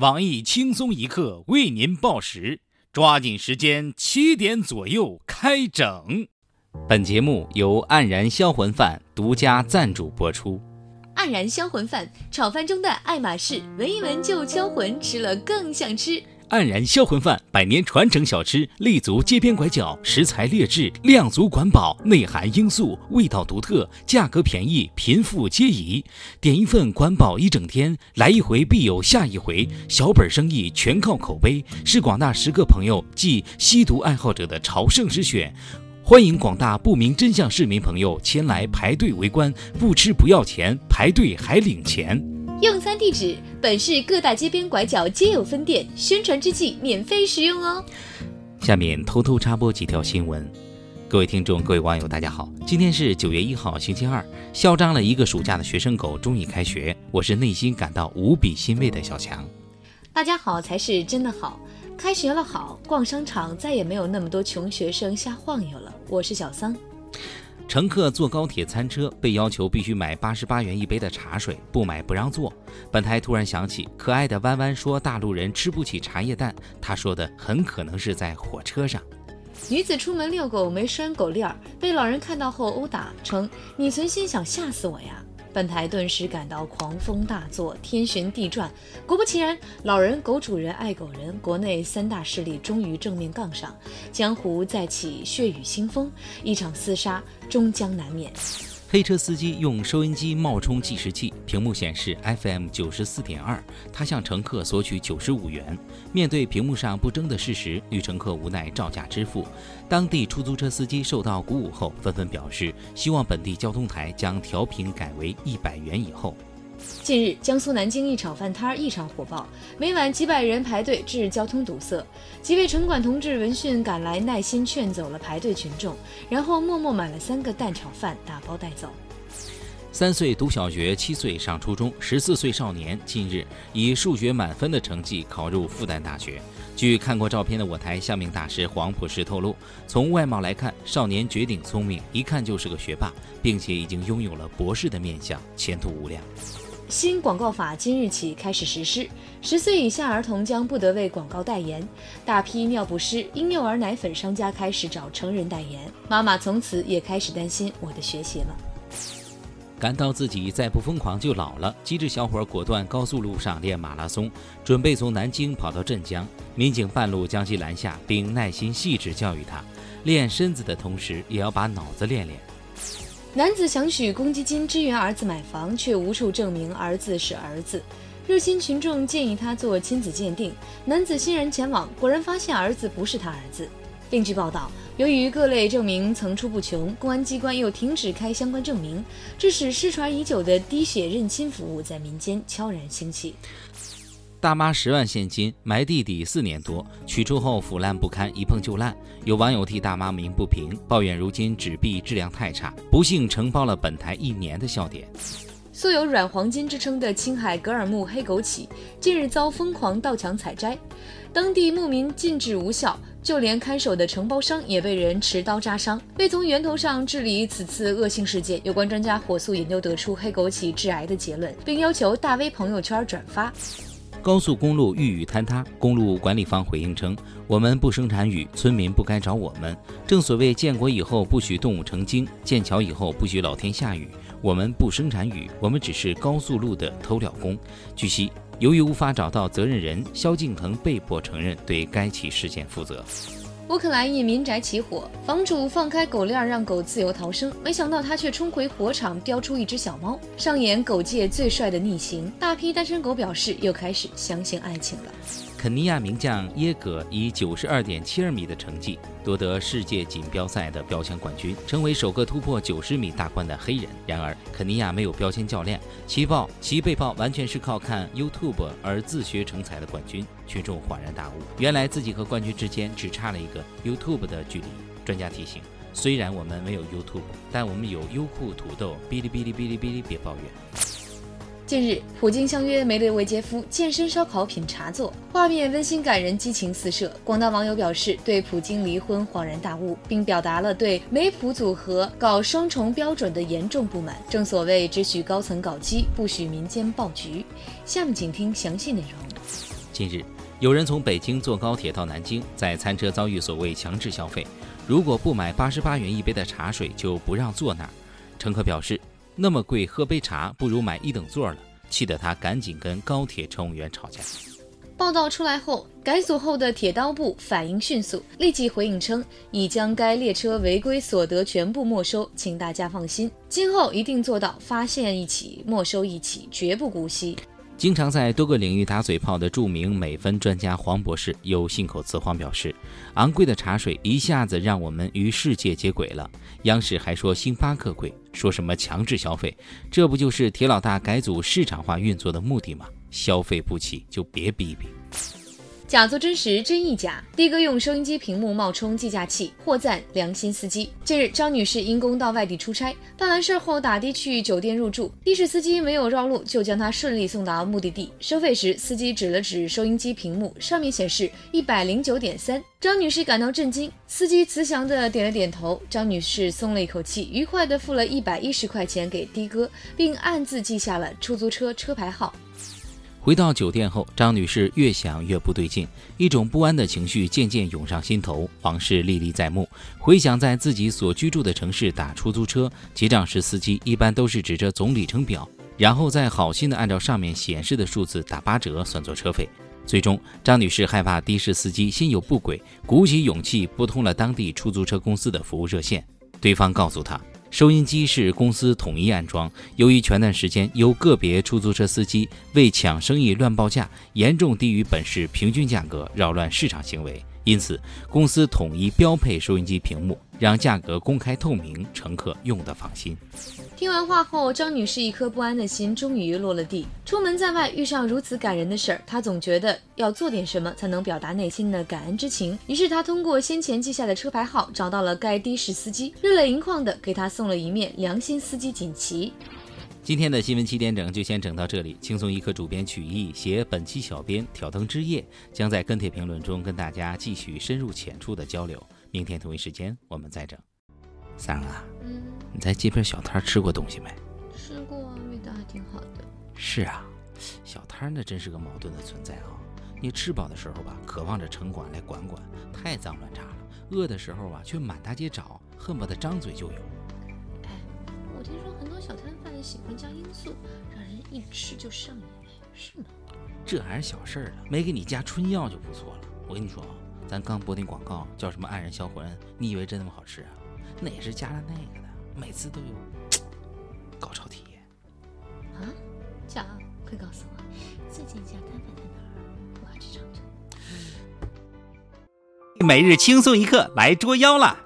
网易轻松一刻为您报时，抓紧时间，七点左右开整。本节目由黯然销魂饭独家赞助播出。黯然销魂饭，炒饭中的爱马仕，闻一闻就销魂，吃了更想吃。黯然销魂饭，百年传承小吃，立足街边拐角，食材劣质，量足管饱，内含罂粟，味道独特，价格便宜，贫富皆宜。点一份管饱一整天，来一回必有下一回。小本生意全靠口碑，是广大食客朋友及吸毒爱好者的朝圣之选。欢迎广大不明真相市民朋友前来排队围观，不吃不要钱，排队还领钱。用餐地址：本市各大街边拐角皆有分店，宣传之际免费使用哦。下面偷偷插播几条新闻。各位听众、各位网友，大家好，今天是九月一号，星期二。嚣张了一个暑假的学生狗终于开学，我是内心感到无比欣慰的小强。大家好才是真的好，开学了好，逛商场再也没有那么多穷学生瞎晃悠了。我是小桑。乘客坐高铁餐车被要求必须买八十八元一杯的茶水，不买不让坐。本台突然想起，可爱的弯弯说大陆人吃不起茶叶蛋，他说的很可能是在火车上。女子出门遛狗没拴狗链儿，被老人看到后殴打，称你存心想吓死我呀。本台顿时感到狂风大作，天旋地转。果不其然，老人、狗主人、爱狗人，国内三大势力终于正面杠上，江湖再起血雨腥风，一场厮杀终将难免。黑车司机用收音机冒充计时器，屏幕显示 FM 九十四点二，他向乘客索取九十五元。面对屏幕上不争的事实，女乘客无奈照价支付。当地出租车司机受到鼓舞后，纷纷表示希望本地交通台将调频改为一百元以后。近日，江苏南京一炒饭摊异常火爆，每晚几百人排队，致交通堵塞。几位城管同志闻讯赶来，耐心劝走了排队群众，然后默默买了三个蛋炒饭，打包带走。三岁读小学，七岁上初中，十四岁少年近日以数学满分的成绩考入复旦大学。据看过照片的我台相命大师黄普世透露，从外貌来看，少年绝顶聪明，一看就是个学霸，并且已经拥有了博士的面相，前途无量。新广告法今日起开始实施，十岁以下儿童将不得为广告代言。大批尿不湿、婴幼儿奶粉商家开始找成人代言，妈妈从此也开始担心我的学习了。感到自己再不疯狂就老了，机智小伙果断高速路上练马拉松，准备从南京跑到镇江。民警半路将其拦下，并耐心细致教育他，练身子的同时也要把脑子练练。男子想取公积金支援儿子买房，却无处证明儿子是儿子。热心群众建议他做亲子鉴定，男子欣然前往，果然发现儿子不是他儿子。另据报道，由于各类证明层出不穷，公安机关又停止开相关证明，致使失传已久的滴血认亲服务在民间悄然兴起。大妈十万现金埋地底四年多，取出后腐烂不堪，一碰就烂。有网友替大妈鸣不平，抱怨如今纸币质量太差，不幸承包了本台一年的笑点。素有“软黄金”之称的青海格尔木黑枸杞，近日遭疯狂盗抢采摘，当地牧民禁止无效，就连看守的承包商也被人持刀扎伤。为从源头上治理此次恶性事件，有关专家火速研究得出黑枸杞致癌的结论，并要求大 V 朋友圈转发。高速公路遇雨坍塌，公路管理方回应称：“我们不生产雨，村民不该找我们。正所谓建国以后不许动物成精，建桥以后不许老天下雨。我们不生产雨，我们只是高速路的偷料工。”据悉，由于无法找到责任人，萧敬腾被迫承认对该起事件负责。乌克兰一民宅起火，房主放开狗链让狗自由逃生，没想到他却冲回火场叼出一只小猫，上演狗界最帅的逆行。大批单身狗表示又开始相信爱情了。肯尼亚名将耶格以九十二点七二米的成绩夺得世界锦标赛的标枪冠军，成为首个突破九十米大关的黑人。然而，肯尼亚没有标签教练，其报其被曝完全是靠看 YouTube 而自学成才的冠军。群众恍然大悟，原来自己和冠军之间只差了一个 YouTube 的距离。专家提醒：虽然我们没有 YouTube，但我们有优酷、土豆、哔哩哔哩、哔哩哔哩，别抱怨。近日，普京相约梅德韦杰夫健身烧烤品茶座，画面温馨感人，激情四射。广大网友表示对普京离婚恍然大悟，并表达了对梅普组合搞双重标准的严重不满。正所谓只许高层搞基，不许民间爆菊。下面请听详细内容。近日，有人从北京坐高铁到南京，在餐车遭遇所谓强制消费，如果不买八十八元一杯的茶水，就不让坐那儿。乘客表示，那么贵，喝杯茶不如买一等座了，气得他赶紧跟高铁乘务员吵架。报道出来后，改组后的铁道部反应迅速，立即回应称，已将该列车违规所得全部没收，请大家放心，今后一定做到发现一起没收一起，绝不姑息。经常在多个领域打嘴炮的著名美分专家黄博士又信口雌黄表示，昂贵的茶水一下子让我们与世界接轨了。央视还说星巴克贵，说什么强制消费，这不就是铁老大改组市场化运作的目的吗？消费不起就别逼逼。假作真实，真亦假。的哥用收音机屏幕冒充计价器，获赞良心司机。近日，张女士因公到外地出差，办完事后打的去酒店入住，的士司机没有绕路，就将她顺利送达目的地。收费时，司机指了指收音机屏幕，上面显示一百零九点三。张女士感到震惊，司机慈祥的点了点头。张女士松了一口气，愉快地付了一百一十块钱给的哥，并暗自记下了出租车车牌号。回到酒店后，张女士越想越不对劲，一种不安的情绪渐渐涌上心头，往事历历在目。回想在自己所居住的城市打出租车结账时，司机一般都是指着总里程表，然后再好心的按照上面显示的数字打八折算作车费。最终，张女士害怕的士司机心有不轨，鼓起勇气拨通了当地出租车公司的服务热线，对方告诉她。收音机是公司统一安装，由于前段时间有个别出租车司机为抢生意乱报价，严重低于本市平均价格，扰乱市场行为。因此，公司统一标配收音机屏幕，让价格公开透明，乘客用得放心。听完话后，张女士一颗不安的心终于落了地。出门在外遇上如此感人的事儿，她总觉得要做点什么才能表达内心的感恩之情。于是，她通过先前记下的车牌号，找到了该的士司机，热泪盈眶地给他送了一面良心司机锦旗。今天的新闻七点整就先整到这里。轻松一刻主编曲艺携本期小编挑灯之夜，将在跟帖评论中跟大家继续深入浅出的交流。明天同一时间我们再整。三儿啊，嗯，你在街边小摊吃过东西没？吃过，味道还挺好的。是啊，小摊那真是个矛盾的存在啊。你吃饱的时候吧，渴望着城管来管管，太脏乱差了；饿的时候吧，却满大街找，恨不得张嘴就有。哎，我听说很多小摊贩。喜欢加罂粟，让人一吃就上瘾，是吗？这还是小事儿了，没给你加春药就不错了。我跟你说啊，咱刚播那广告叫什么“黯然销魂”，你以为真那么好吃啊？那也是加了那个的，每次都有高潮体验。啊？加？快告诉我，最近加摊贩在哪儿？我要去尝尝。每日轻松一刻来捉妖了。